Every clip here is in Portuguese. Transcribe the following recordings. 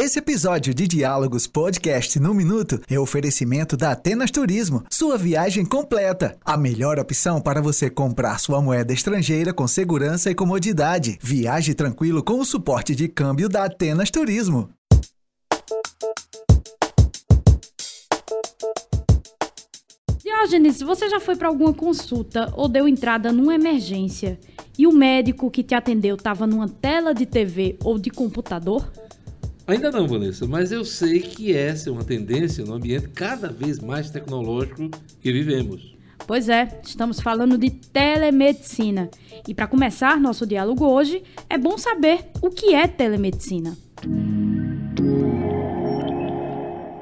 Esse episódio de Diálogos Podcast no Minuto é oferecimento da Atenas Turismo, sua viagem completa. A melhor opção para você comprar sua moeda estrangeira com segurança e comodidade. Viaje tranquilo com o suporte de câmbio da Atenas Turismo. Diógenes, você já foi para alguma consulta ou deu entrada numa emergência e o médico que te atendeu estava numa tela de TV ou de computador? Ainda não, Vanessa, mas eu sei que essa é uma tendência no ambiente cada vez mais tecnológico que vivemos. Pois é, estamos falando de telemedicina. E para começar nosso diálogo hoje, é bom saber o que é telemedicina.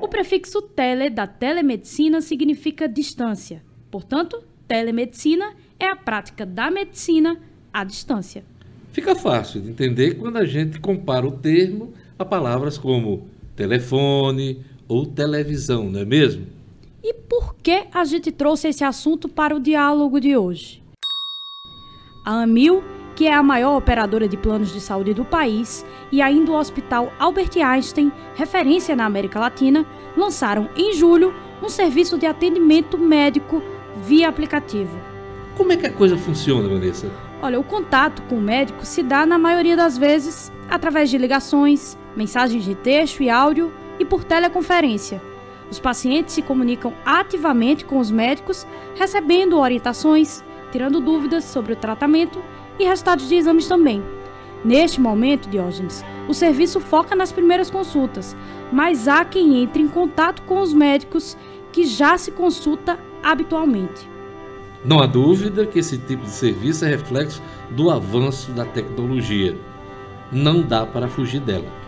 O prefixo tele da telemedicina significa distância. Portanto, telemedicina é a prática da medicina à distância. Fica fácil de entender quando a gente compara o termo a palavras como telefone ou televisão, não é mesmo? E por que a gente trouxe esse assunto para o diálogo de hoje? A Amil, que é a maior operadora de planos de saúde do país, e ainda o Hospital Albert Einstein, referência na América Latina, lançaram em julho um serviço de atendimento médico via aplicativo. Como é que a coisa funciona, Vanessa? Olha, o contato com o médico se dá, na maioria das vezes, através de ligações, mensagens de texto e áudio e por teleconferência. Os pacientes se comunicam ativamente com os médicos, recebendo orientações, tirando dúvidas sobre o tratamento e resultados de exames também. Neste momento, Diógenes, o serviço foca nas primeiras consultas, mas há quem entre em contato com os médicos que já se consulta habitualmente. Não há dúvida que esse tipo de serviço é reflexo do avanço da tecnologia. Não dá para fugir dela.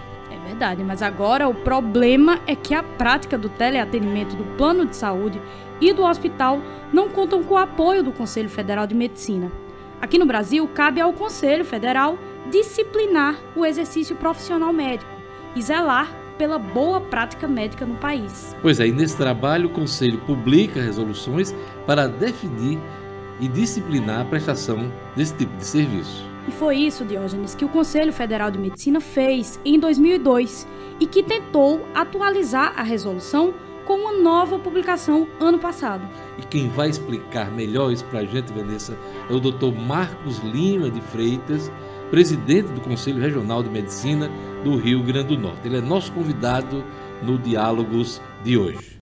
Verdade, mas agora o problema é que a prática do teleatendimento do plano de saúde e do hospital não contam com o apoio do Conselho Federal de Medicina. Aqui no Brasil, cabe ao Conselho Federal disciplinar o exercício profissional médico e zelar pela boa prática médica no país. Pois é, e nesse trabalho o Conselho publica resoluções para definir e disciplinar a prestação desse tipo de serviço. E foi isso, Diógenes, que o Conselho Federal de Medicina fez em 2002 e que tentou atualizar a resolução com uma nova publicação ano passado. E quem vai explicar melhor isso para a gente, Vanessa, é o Dr. Marcos Lima de Freitas, presidente do Conselho Regional de Medicina do Rio Grande do Norte. Ele é nosso convidado no Diálogos de hoje.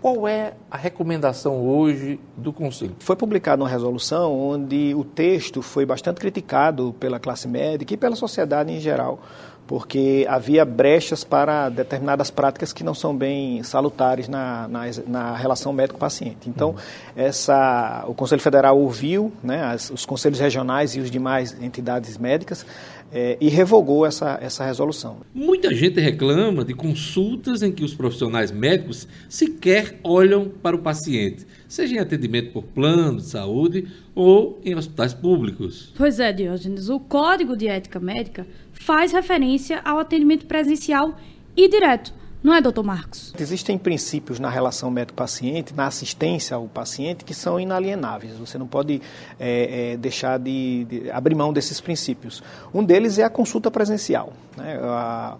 Qual é a recomendação hoje do Conselho? Foi publicada uma resolução onde o texto foi bastante criticado pela classe médica e pela sociedade em geral, porque havia brechas para determinadas práticas que não são bem salutares na, na, na relação médico-paciente. Então, uhum. essa, o Conselho Federal ouviu né, as, os conselhos regionais e os demais entidades médicas é, e revogou essa, essa resolução. Muita gente reclama de consultas em que os profissionais médicos sequer olham para o paciente, seja em atendimento por plano de saúde ou em hospitais públicos. Pois é, Diógenes, o Código de Ética Médica faz referência ao atendimento presencial e direto. Não é, doutor Marcos? Existem princípios na relação médico-paciente, na assistência ao paciente, que são inalienáveis. Você não pode é, é, deixar de, de, abrir mão desses princípios. Um deles é a consulta presencial. Né?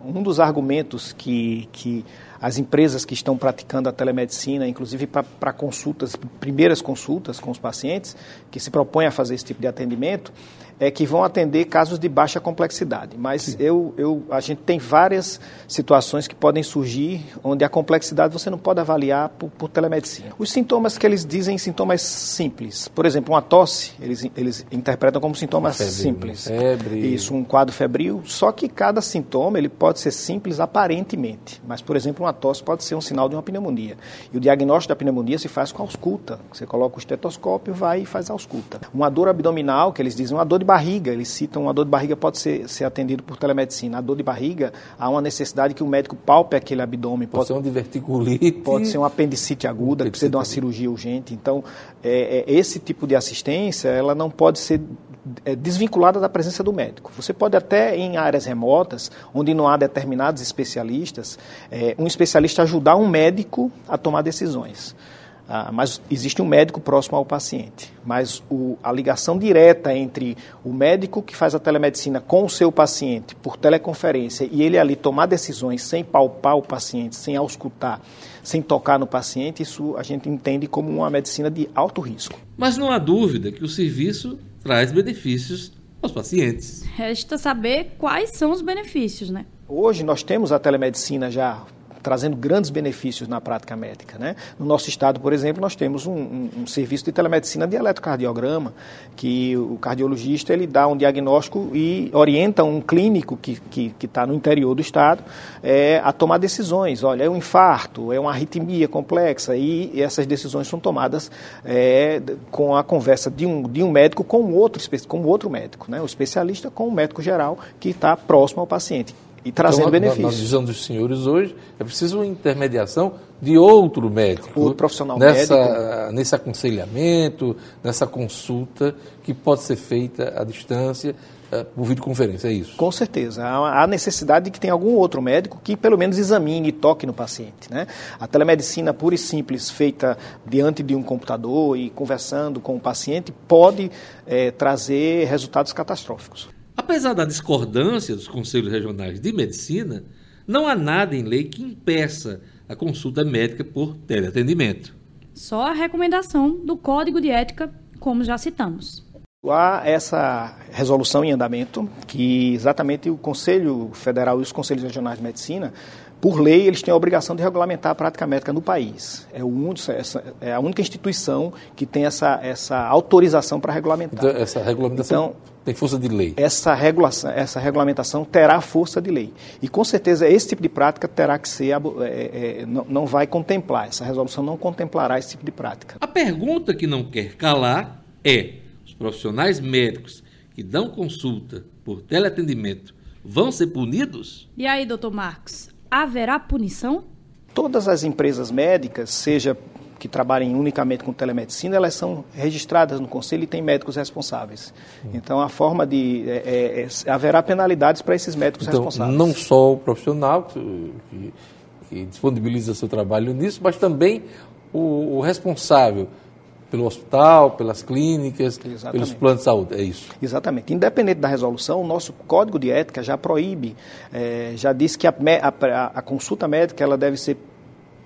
Um dos argumentos que, que as empresas que estão praticando a telemedicina, inclusive para consultas, primeiras consultas com os pacientes, que se propõem a fazer esse tipo de atendimento, é, que vão atender casos de baixa complexidade. Mas eu, eu, a gente tem várias situações que podem surgir onde a complexidade você não pode avaliar por, por telemedicina. Os sintomas que eles dizem sintomas simples. Por exemplo, uma tosse, eles, eles interpretam como sintomas febril, simples. Febre. Isso, um quadro febril. Só que cada sintoma ele pode ser simples aparentemente. Mas, por exemplo, uma tosse pode ser um sinal de uma pneumonia. E o diagnóstico da pneumonia se faz com a ausculta. Você coloca o estetoscópio, vai e faz a ausculta. Uma dor abdominal, que eles dizem uma dor de barriga, eles citam uma dor de barriga pode ser, ser atendido por telemedicina. A dor de barriga, há uma necessidade que o médico palpe aquele abdômen. Pode, pode ser um diverticulite. Pode ser uma apendicite aguda, que precisa de uma cirurgia urgente. Então, é, é, esse tipo de assistência, ela não pode ser é, desvinculada da presença do médico. Você pode até, em áreas remotas, onde não há determinados especialistas, é, um especialista ajudar um médico a tomar decisões. ah, mas existe um médico próximo ao paciente. Mas o, a ligação direta entre o médico que faz a telemedicina com o seu paciente por teleconferência e ele ali tomar decisões sem palpar o paciente, sem auscultar, sem tocar no paciente, isso a gente entende como uma medicina de alto risco. Mas não há dúvida que o serviço traz benefícios aos pacientes. Resta saber quais são os benefícios, né? Hoje nós temos a telemedicina já trazendo grandes benefícios na prática médica. Né? No nosso estado, por exemplo, nós temos um, um, um, serviço de telemedicina de eletrocardiograma, que o cardiologista ele dá um diagnóstico e orienta um clínico que está tá no interior do estado é, a tomar decisões. Olha, é um infarto, é uma arritmia complexa e, e essas decisões são tomadas é, com a conversa de um, de um médico com outro, com outro médico, né? o especialista com o médico geral que está próximo ao paciente e trazendo então, benefícios. Na, visão dos senhores hoje, é preciso uma intermediação de outro médico. O profissional nessa, médico. Nesse aconselhamento, nessa consulta que pode ser feita à distância uh, por videoconferência, é isso? Com certeza. Há necessidade de que tenha algum outro médico que pelo menos examine e toque no paciente. Né? A telemedicina pura e simples, feita diante de um computador e conversando com o paciente, pode é, trazer resultados catastróficos. Apesar da discordância dos conselhos regionais de medicina, não há nada em lei que impeça a consulta médica por teleatendimento. Só a recomendação do Código de Ética, como já citamos. Há essa resolução em andamento que exatamente o Conselho Federal e os Conselhos Regionais de Medicina por lei, eles têm a obrigação de regulamentar a prática médica no país. É, o essa, é a única instituição que tem essa, essa autorização para regulamentar. Então, essa regulamentação então, tem força de lei? Essa, regulação, essa regulamentação terá força de lei. E, com certeza, esse tipo de prática terá que ser... É, é, não, não vai contemplar, essa resolução não contemplará esse tipo de prática. A pergunta que não quer calar é, os profissionais médicos que dão consulta por teleatendimento vão ser punidos? E aí, doutor Marcos, haverá punição? Todas as empresas médicas, seja que trabalhem unicamente com telemedicina, elas são registradas no conselho e tem médicos responsáveis. Então, a forma de. É, é, é haverá penalidades para esses médicos então, responsáveis. Não só o profissional que, que, disponibiliza seu trabalho nisso, mas também o, o responsável pelo hospital, pelas clínicas, Exatamente. pelos planos de saúde, é isso? Exatamente. Independente da resolução, o nosso código de ética já proíbe, é, já diz que a, a, a, consulta médica ela deve ser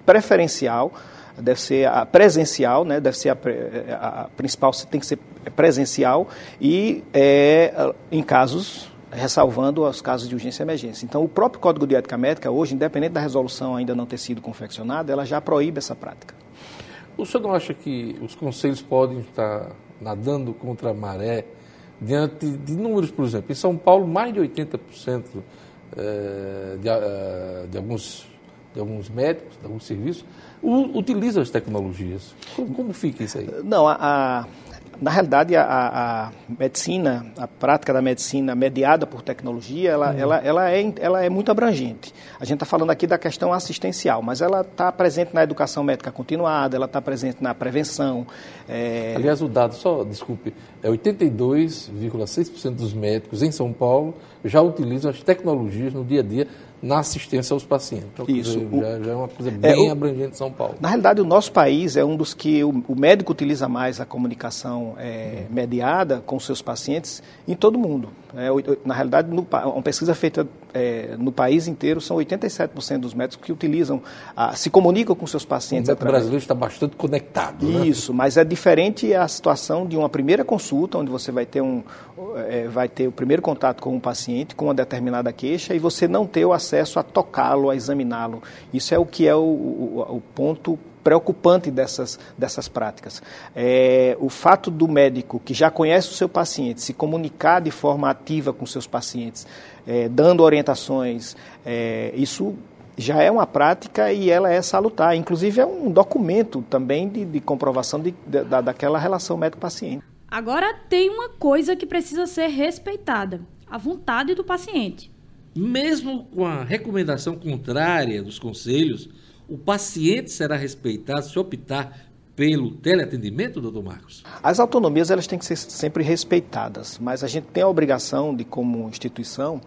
preferencial, deve ser a presencial, né, deve ser a, a, principal tem que ser presencial e é, em casos ressalvando os casos de urgência e emergência. Então, o próprio Código de Ética Médica, hoje, independente da resolução ainda não ter sido confeccionada, ela já proíbe essa prática. O senhor não acha que os conselhos podem estar nadando contra a maré diante de números, por exemplo, em São Paulo, mais de 80% eh, de, eh, de, alguns, de alguns médicos, de alguns serviços, utilizam as tecnologias. Como, como fica isso aí? Não, a, a na realidade, a, a, medicina, a prática da medicina mediada por tecnologia, ela, uhum. ela, ela, é, ela é muito abrangente. A gente está falando aqui da questão assistencial, mas ela está presente na educação médica continuada, ela está presente na prevenção. É... Aliás, o dado, só, desculpe, é 82,6% dos médicos em São Paulo já utilizam as tecnologias no dia a dia na assistência aos pacientes. Então, Isso. Dizer, já, já, é uma coisa é, bem é, abrangente em São Paulo. Na realidade, o nosso país é um dos que o, o médico utiliza mais a comunicação é, mediada com seus pacientes em todo o mundo. É, na realidade, no, uma pesquisa feita é, no país inteiro, são 87% dos médicos que utilizam, a, se comunicam com seus pacientes. O através... brasileiro está bastante conectado. Né? Isso, mas é diferente a situação de uma primeira consulta, onde você vai ter, um, é, vai ter o primeiro contato com um paciente com uma determinada queixa e você não ter o acesso a tocá-lo, a examiná-lo. Isso é o que é o, o, o ponto preocupante dessas, dessas práticas. É, o fato do médico que já conhece o seu paciente se comunicar de forma ativa com seus pacientes, é, dando orientações, é, isso já é uma prática e ela é salutar. Inclusive é um documento também de, de comprovação de, de, da, daquela relação médico-paciente. Agora tem uma coisa que precisa ser respeitada: a vontade do paciente. Mesmo com a recomendação contrária dos conselhos, o paciente será respeitado se optar pelo teleatendimento, doutor Marcos? As autonomias elas têm que ser sempre respeitadas, mas a gente tem a obrigação de, como instituição,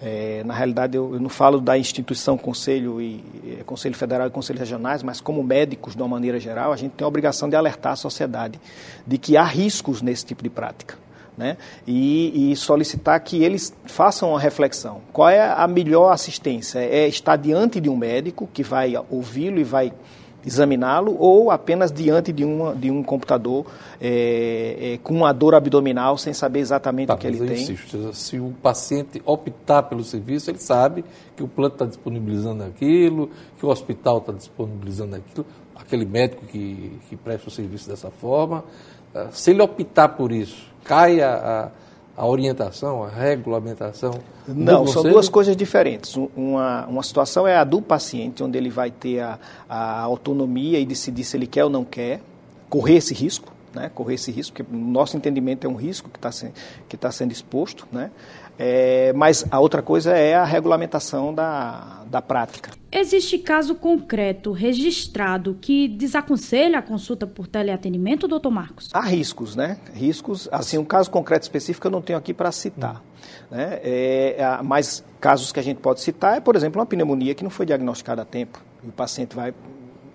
É, na realidade, eu, eu, não falo da instituição Conselho e é, Conselho Federal e Conselho Regionais, mas como médicos, de uma maneira geral, a gente tem a obrigação de alertar a sociedade de que há riscos nesse tipo de prática. Né? E, e, solicitar que eles façam uma reflexão. Qual é a melhor assistência? É estar diante de um médico que vai ouvi-lo e vai examiná-lo ou apenas diante de, uma, de um computador é, é, com uma dor abdominal sem saber exatamente tá, o que ele tem. Insisto, se o paciente optar pelo serviço, ele sabe que o plano está disponibilizando aquilo, que o hospital está disponibilizando aquilo, aquele médico que, que presta o serviço dessa forma. Ah, se ele optar por isso, cai a, a a orientação, a regulamentação? Não, são duas coisas diferentes. Uma, uma situação é a do paciente, onde ele vai ter a, a autonomia e decidir se ele quer ou não quer, correr esse risco, né? correr esse risco, porque no nosso entendimento é um risco que está se, tá sendo exposto, né? É, mas a outra coisa é a regulamentação da, da prática. Existe caso concreto registrado que desaconselha a consulta por teleatendimento, doutor Marcos? Há riscos, né? Riscos, assim, um caso concreto específico eu não tenho aqui para citar. Hum. Né? É, mas casos que a gente pode citar é, por exemplo, uma pneumonia que não foi diagnosticada a tempo. E o paciente vai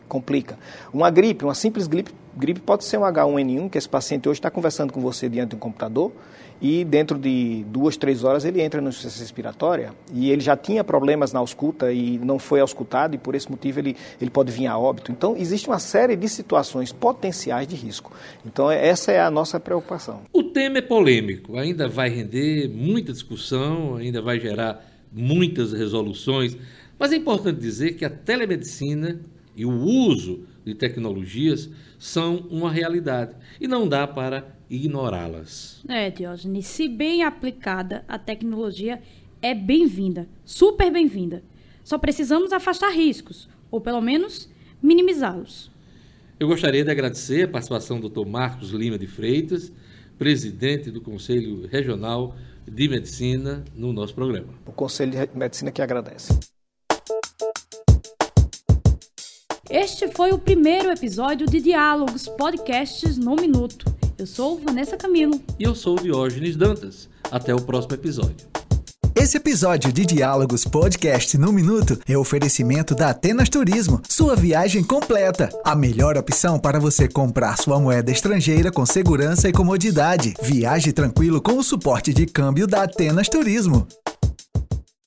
complica. Uma gripe, uma simples gripe, gripe pode ser um H1N1, que esse paciente hoje está conversando com você diante de um computador e dentro de duas, três horas ele entra no insuficiência respiratória e ele já tinha problemas na ausculta e não foi auscultado e por esse motivo ele, ele pode vir a óbito. Então, existe uma série de situações potenciais de risco. Então, essa é a nossa preocupação. O tema é polêmico, ainda vai render muita discussão, ainda vai gerar muitas resoluções, mas é importante dizer que a telemedicina e o uso de tecnologias são uma realidade e não dá para ignorá-las. É, Diógenes, se bem aplicada, a tecnologia é bem-vinda, super bem-vinda. Só precisamos afastar riscos, ou pelo menos minimizá-los. Eu gostaria de agradecer a participação do Dr. Marcos Lima de Freitas, presidente do Conselho Regional de Medicina, no nosso programa. O Conselho de Medicina que agradece. Este foi o primeiro episódio de Diálogos Podcasts no Minuto. Eu sou Vanessa Camilo. E eu sou Diógenes Dantas. Até o próximo episódio. Esse episódio de Diálogos Podcast no Minuto é oferecimento da Atenas Turismo, sua viagem completa. A melhor opção para você comprar sua moeda estrangeira com segurança e comodidade. Viaje tranquilo com o suporte de câmbio da Atenas Turismo.